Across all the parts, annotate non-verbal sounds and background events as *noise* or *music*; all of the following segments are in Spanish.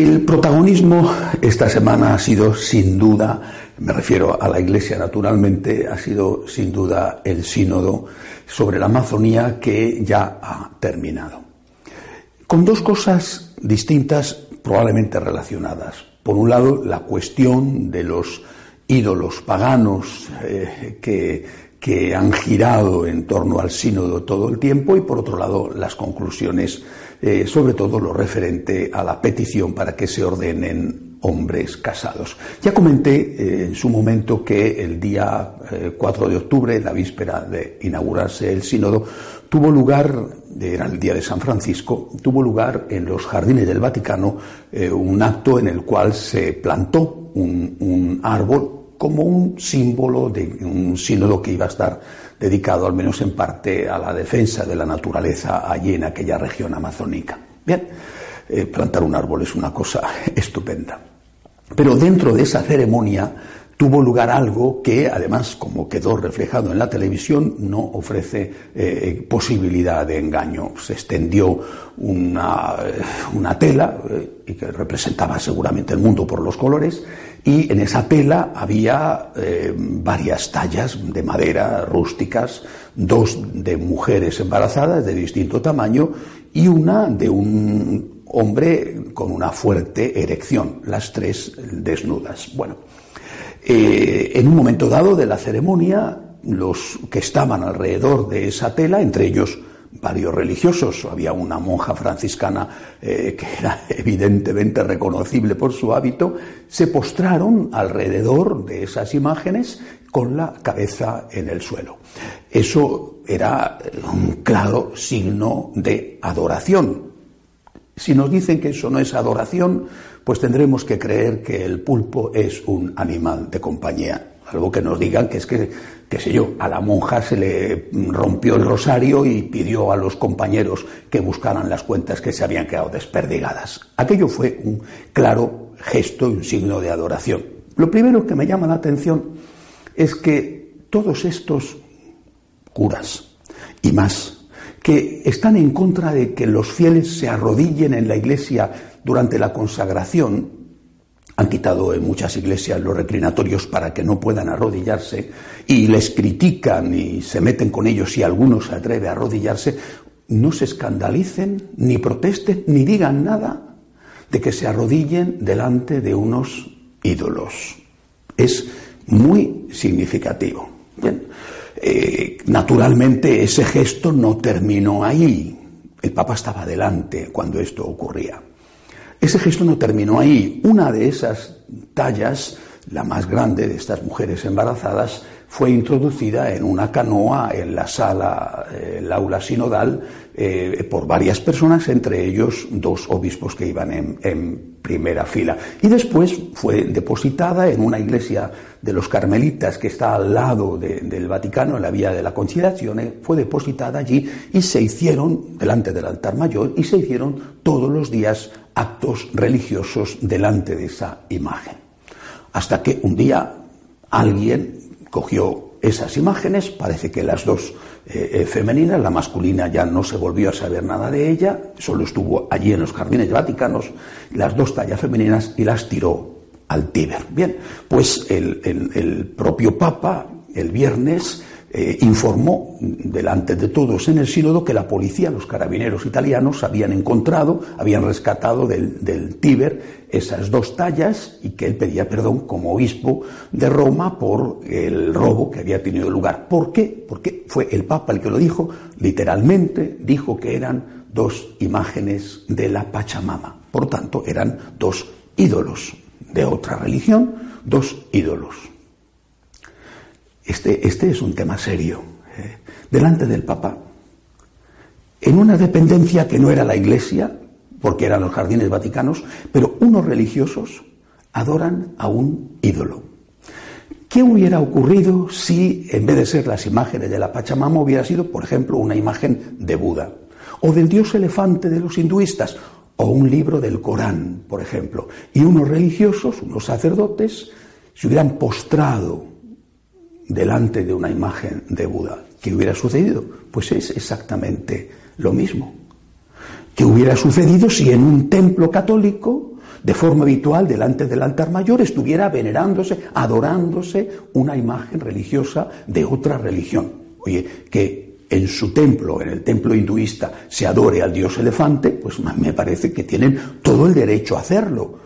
El protagonismo esta semana ha sido sin duda, me refiero a la Iglesia naturalmente, ha sido sin duda el sínodo sobre la Amazonía que ya ha terminado. Con dos cosas distintas, probablemente relacionadas. Por un lado, la cuestión de los ídolos paganos eh, que, que han girado en torno al sínodo todo el tiempo y por otro lado las conclusiones eh, sobre todo lo referente a la petición para que se ordenen hombres casados. Ya comenté eh, en su momento que el día 4 eh, de octubre, la víspera de inaugurarse el sínodo, tuvo lugar, era el día de San Francisco, tuvo lugar en los jardines del Vaticano un acto en el cual se plantó un árbol como un símbolo de un sínodo que iba a estar dedicado, al menos en parte, a la defensa de la naturaleza allí en aquella región amazónica. Bien, eh, plantar un árbol es una cosa *laughs* estupenda. Pero dentro de esa ceremonia tuvo lugar algo que, además, como quedó reflejado en la televisión, no ofrece eh, posibilidad de engaño. Se extendió una, una tela, eh, que representaba seguramente el mundo por los colores, y en esa tela había eh, varias tallas de madera rústicas, dos de mujeres embarazadas de distinto tamaño y una de un hombre con una fuerte erección, las tres desnudas. Bueno, eh, en un momento dado de la ceremonia, los que estaban alrededor de esa tela, entre ellos varios religiosos, había una monja franciscana eh, que era *laughs* evidentemente reconocible por su hábito, se postraron alrededor de esas imágenes con la cabeza en el suelo. Eso era un claro signo de adoración. Si nos dicen que eso no es adoración, pues tendremos que creer que el pulpo es un animal de compañía. Algo que nos digan que es que, qué sé yo, a la monja se le rompió el rosario y pidió a los compañeros que buscaran las cuentas que se habían quedado desperdigadas. Aquello fue un claro gesto y un signo de adoración. Lo primero que me llama la atención es que todos estos curas y más que están en contra de que los fieles se arrodillen en la iglesia durante la consagración, han quitado en muchas iglesias los reclinatorios para que no puedan arrodillarse y les critican y se meten con ellos si alguno se atreve a arrodillarse, no se escandalicen, ni protesten, ni digan nada de que se arrodillen delante de unos ídolos. Es muy significativo. Eh, naturalmente ese gesto no terminó ahí. El Papa estaba delante cuando esto ocurría. Ese gesto no terminó ahí. Una de esas tallas, la más grande de estas mujeres embarazadas, fue introducida en una canoa en la sala, eh, el aula sinodal, eh, por varias personas, entre ellos dos obispos que iban en, primera fila. Y después fue depositada en una iglesia de los carmelitas que está al lado del Vaticano, en la vía de la Conciliación, fue depositada allí y se hicieron, delante del altar mayor, y se hicieron todos los días actos religiosos delante de esa imagen. Hasta que un día alguien cogió esas imágenes, parece que las dos eh, eh, femeninas, la masculina ya no se volvió a saber nada de ella, solo estuvo allí en los jardines vaticanos, las dos tallas femeninas y las tiró al Tíber. Bien, pues el propio Papa el viernes eh, informó delante de todos en el sínodo que la policía, los carabineros italianos, habían encontrado, habían rescatado del, del Tíber esas dos tallas y que él pedía perdón como obispo de Roma por el robo que había tenido lugar. ¿Por qué? Porque fue el Papa el que lo dijo, literalmente dijo que eran dos imágenes de la Pachamama. Por tanto, eran dos ídolos de otra religión, dos ídolos. Este, este es un tema serio. ¿eh? Delante del Papa, en una dependencia que no era la Iglesia, porque eran los jardines vaticanos, pero unos religiosos adoran a un ídolo. ¿Qué hubiera ocurrido si, en vez de ser las imágenes de la Pachamama, hubiera sido, por ejemplo, una imagen de Buda? O del dios elefante de los hinduistas, o un libro del Corán, por ejemplo. Y unos religiosos, unos sacerdotes, se hubieran postrado delante de una imagen de Buda. ¿Qué hubiera sucedido? Pues es exactamente lo mismo. ¿Qué hubiera sucedido si en un templo católico de forma habitual delante del altar mayor estuviera venerándose, adorándose una imagen religiosa de otra religión. Oye, que en su templo, en el templo hinduista, se adore al dios elefante, pues me parece que tienen todo el derecho a hacerlo.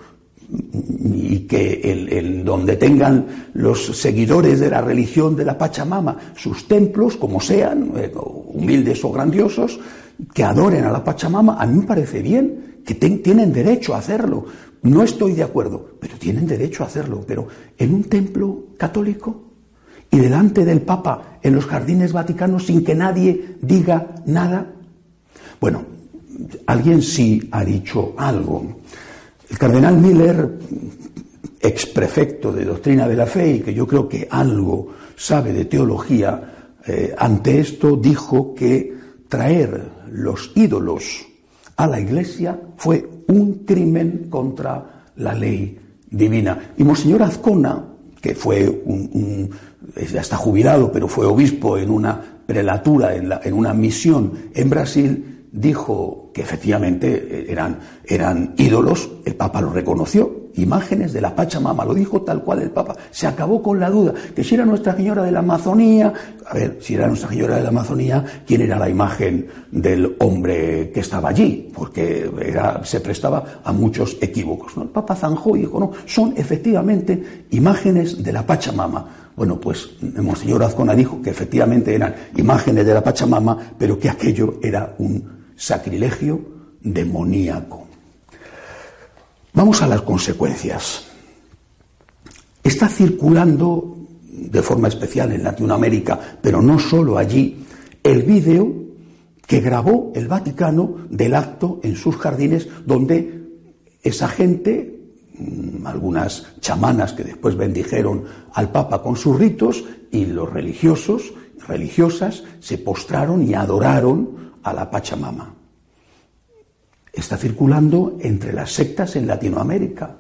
Y que el, donde tengan los seguidores de la religión de la Pachamama sus templos, como sean, eh, humildes o grandiosos, que adoren a la Pachamama, a mí me parece bien, que tienen derecho a hacerlo. No estoy de acuerdo, pero tienen derecho a hacerlo. Pero en un templo católico y delante del Papa en los jardines vaticanos sin que nadie diga nada. Bueno, alguien sí ha dicho algo. El cardenal Miller, ex prefecto de doctrina de la fe y que yo creo que algo sabe de teología, eh, ante esto dijo que traer los ídolos a la iglesia fue un crimen contra la ley divina. Y Monseñor Azcona, que fue un, ya está jubilado, pero fue obispo en una prelatura, en, en una misión en Brasil, dijo que efectivamente eran, eran ídolos, el Papa lo reconoció, imágenes de la Pachamama, lo dijo tal cual el Papa, se acabó con la duda, que si era Nuestra Señora de la Amazonía, a ver, si era Nuestra Señora de la Amazonía, ¿quién era la imagen del hombre que estaba allí? Porque se prestaba a muchos equívocos. El Papa zanjó y dijo, no, son efectivamente imágenes de la Pachamama. Bueno, pues Monseñor Azcona dijo que efectivamente eran imágenes de la Pachamama, pero que aquello era un sacrilegio demoníaco. Vamos a las consecuencias. Está circulando de forma especial en Latinoamérica, pero no solo allí, el vídeo que grabó el Vaticano del acto en sus jardines donde esa gente, mm, algunas chamanas que después bendijeron al Papa con sus ritos y los religiosos, religiosas, se postraron y adoraron a la Pachamama está circulando entre las sectas en Latinoamérica.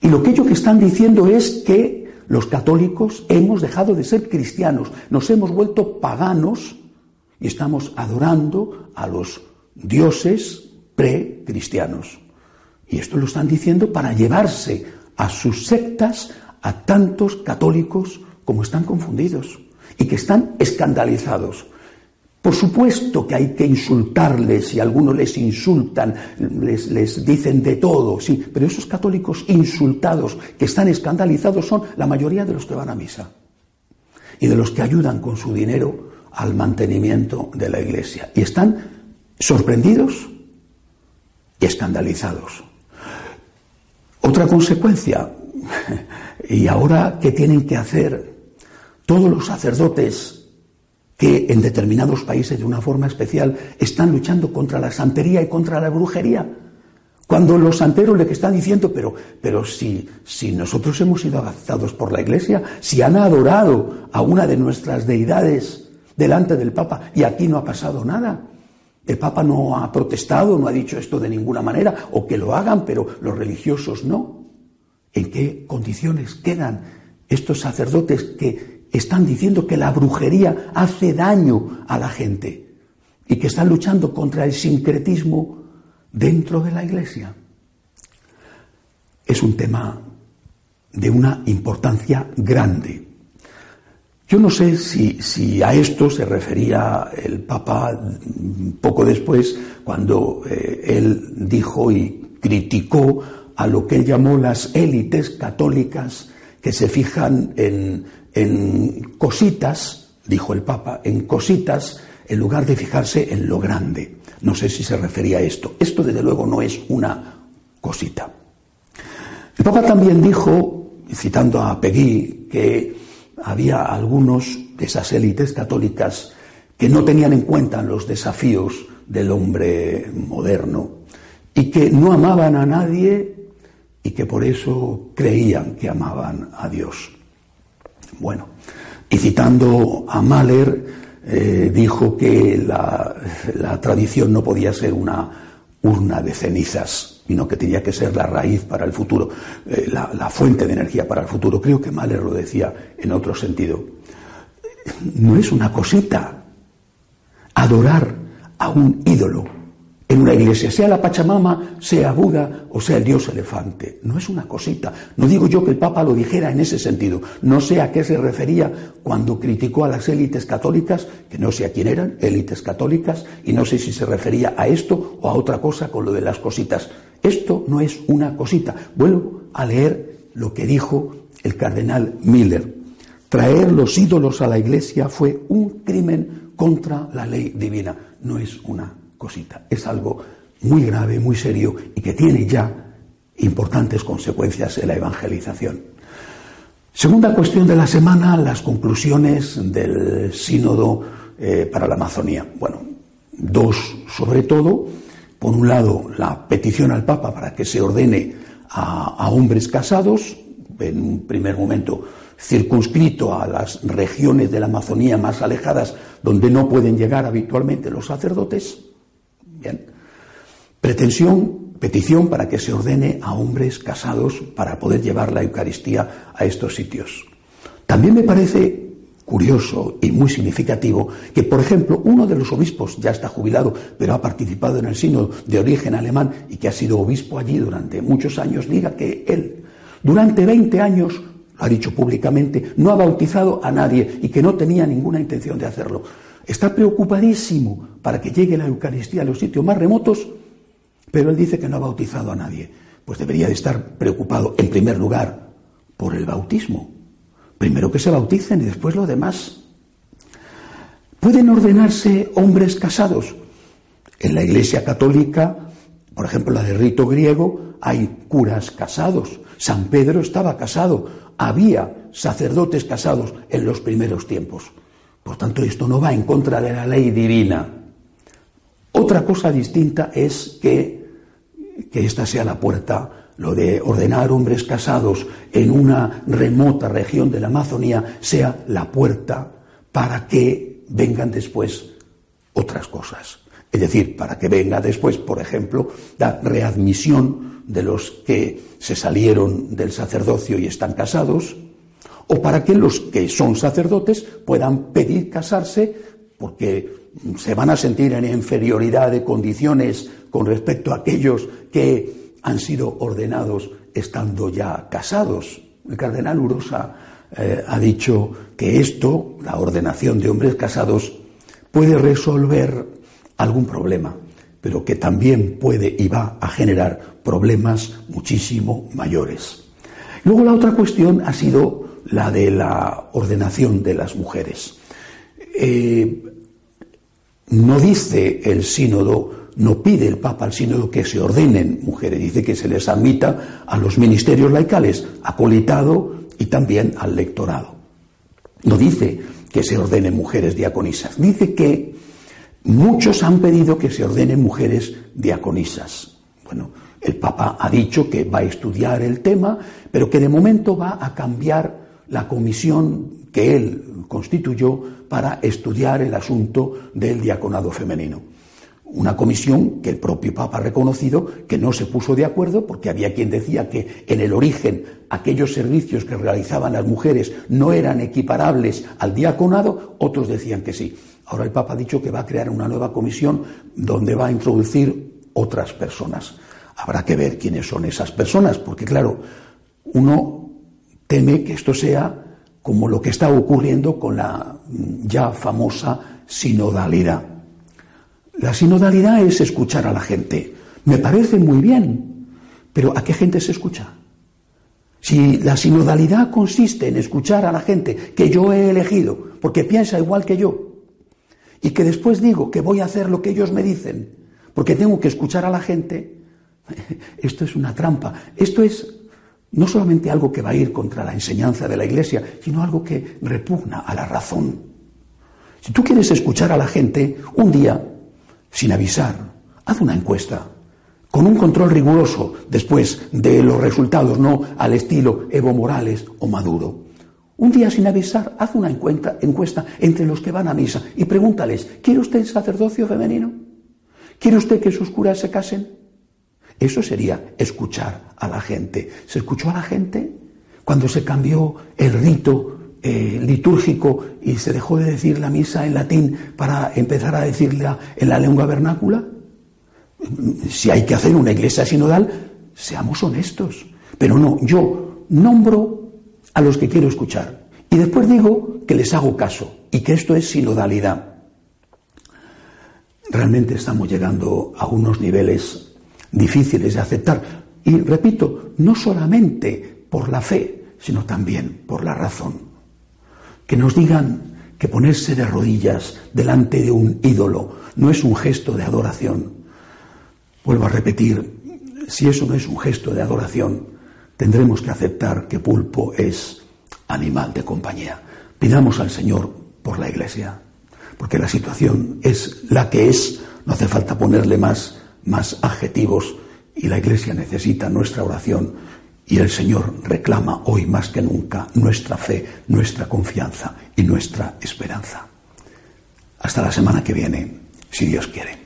Y lo que ellos están diciendo es que los católicos hemos dejado de ser cristianos, nos hemos vuelto paganos y estamos adorando a los dioses precristianos. Y esto lo están diciendo para llevarse a sus sectas a tantos católicos como están confundidos y que están escandalizados. Por supuesto que hay que insultarles y algunos les insultan, les, dicen de todo, sí, pero esos católicos insultados que están escandalizados son la mayoría de los que van a misa y de los que ayudan con su dinero al mantenimiento de la iglesia. Y están sorprendidos y escandalizados. Otra consecuencia, *laughs* y ahora, ¿qué tienen que hacer todos los sacerdotes que en determinados países de una forma especial están luchando contra la santería y contra la brujería. Cuando los santeros le están diciendo, pero, pero si, si nosotros hemos sido adaptados por la Iglesia, si han adorado a una de nuestras deidades delante del Papa y aquí no ha pasado nada, el Papa no ha protestado, no ha dicho esto de ninguna manera, o que lo hagan, pero los religiosos no. ¿En qué condiciones quedan estos sacerdotes que están diciendo que la brujería hace daño a la gente y que están luchando contra el sincretismo dentro de la iglesia. Es un tema de una importancia grande. Yo no sé si, a esto se refería el Papa poco después, cuando eh, él dijo y criticó a lo que él llamó las élites católicas que se fijan en en cositas, dijo el Papa, en cositas, en lugar de fijarse en lo grande. No sé si se refería a esto. Esto, desde luego, no es una cosita. El Papa también dijo, citando a Pegui, que había algunos de esas élites católicas que no tenían en cuenta los desafíos del hombre moderno y que no amaban a nadie y que por eso creían que amaban a Dios. Bueno, y citando a Mahler, eh, dijo que la, tradición no podía ser una urna de cenizas, sino que tenía que ser la raíz para el futuro, eh, la, la fuente de energía para el futuro. Creo que Mahler lo decía en otro sentido. No es una cosita adorar a un ídolo en una iglesia, sea la Pachamama, sea Buda o sea el dios elefante. No es una cosita. No digo yo que el Papa lo dijera en ese sentido. No sé a qué se refería cuando criticó a las élites católicas, que no sé a quién eran, élites católicas, y no sé si se refería a esto o a otra cosa con lo de las cositas. Esto no es una cosita. Vuelvo a leer lo que dijo el cardenal Miller. Traer los ídolos a la iglesia fue un crimen contra la ley divina. No es una es algo muy grave, muy serio y que tiene ya importantes consecuencias en la evangelización. Segunda cuestión de la semana, las conclusiones del sínodo eh, para la Amazonía. Bueno, dos sobre todo. Por un lado, la petición al Papa para que se ordene a hombres casados, en un primer momento circunscrito a las regiones de la Amazonía más alejadas donde no pueden llegar habitualmente los sacerdotes. Pretensión, petición para que se ordene a hombres casados para poder llevar la Eucaristía a estos sitios. También me parece curioso y muy significativo que, por ejemplo, uno de los obispos, ya está jubilado, pero ha participado en el sínodo de origen alemán y que ha sido obispo allí durante muchos años, diga que él, durante 20 años, lo ha dicho públicamente, no ha bautizado a nadie y que no tenía ninguna intención de hacerlo. Está preocupadísimo para que llegue la Eucaristía a los sitios más remotos, pero él dice que no ha bautizado a nadie. Pues debería de estar preocupado, en primer lugar, por el bautismo. Primero que se bauticen y después lo demás. ¿Pueden ordenarse hombres casados? En la Iglesia Católica, por ejemplo, la de rito griego, hay curas casados. San Pedro estaba casado había sacerdotes casados en los primeros tiempos. Por tanto, esto no va en contra de la ley divina. Otra cosa distinta es que, que esta sea la puerta, lo de ordenar hombres casados en una remota región de la Amazonía sea la puerta para que vengan después otras cosas. Es decir, para que venga después, por ejemplo, la readmisión de los que se salieron del sacerdocio y están casados, o para que los que son sacerdotes puedan pedir casarse porque se van a sentir en inferioridad de condiciones con respecto a aquellos que han sido ordenados estando ya casados. El cardenal Urosa eh, ha dicho que esto, la ordenación de hombres casados, puede resolver algún problema, pero que también puede y va a generar problemas muchísimo mayores. Luego la otra cuestión ha sido la de la ordenación de las mujeres. Eh, no dice el sínodo, no pide el Papa al sínodo que se ordenen mujeres, dice que se les admita a los ministerios laicales, acolitado y también al lectorado. No dice que se ordenen mujeres diaconisas, dice que Muchos han pedido que se ordenen mujeres diaconisas. Bueno, el Papa ha dicho que va a estudiar el tema, pero que de momento va a cambiar la comisión que él constituyó para estudiar el asunto del diaconado femenino. Una comisión que el propio Papa ha reconocido que no se puso de acuerdo porque había quien decía que en el origen aquellos servicios que realizaban las mujeres no eran equiparables al diaconado, otros decían que sí. Ahora el Papa ha dicho que va a crear una nueva comisión donde va a introducir otras personas. Habrá que ver quiénes son esas personas, porque claro, uno teme que esto sea como lo que está ocurriendo con la ya famosa sinodalidad. La sinodalidad es escuchar a la gente. Me parece muy bien, pero ¿a qué gente se escucha? Si la sinodalidad consiste en escuchar a la gente que yo he elegido porque piensa igual que yo, y que después digo que voy a hacer lo que ellos me dicen, porque tengo que escuchar a la gente, *laughs* esto es una trampa. Esto es no solamente algo que va a ir contra la enseñanza de la Iglesia, sino algo que repugna a la razón. Si tú quieres escuchar a la gente, un día, sin avisar, haz una encuesta, con un control riguroso después de los resultados, no al estilo Evo Morales o Maduro. Un día sin avisar, haz una encuesta, encuesta entre los que van a misa y pregúntales, ¿quiere usted sacerdocio femenino? ¿Quiere usted que sus curas se casen? Eso sería escuchar a la gente. ¿Se escuchó a la gente cuando se cambió el rito eh, litúrgico y se dejó de decir la misa en latín para empezar a decirla en la lengua vernácula? Si hay que hacer una iglesia sinodal, seamos honestos. Pero no, yo nombro a los que quiero escuchar y después digo que les hago caso y que esto es sinodalidad. Realmente estamos llegando a unos niveles difíciles de aceptar. Y repito, no solamente por la fe, sino también por la razón. Que nos digan que ponerse de rodillas delante de un ídolo no es un gesto de adoración. Vuelvo a repetir, si eso no es un gesto de adoración, tendremos que aceptar que pulpo es animal de compañía. Pidamos al Señor por la Iglesia, porque la situación es la que es, no hace falta ponerle más más adjetivos y la Iglesia necesita nuestra oración y el Señor reclama hoy más que nunca nuestra fe, nuestra confianza y nuestra esperanza. Hasta la semana que viene, si Dios quiere.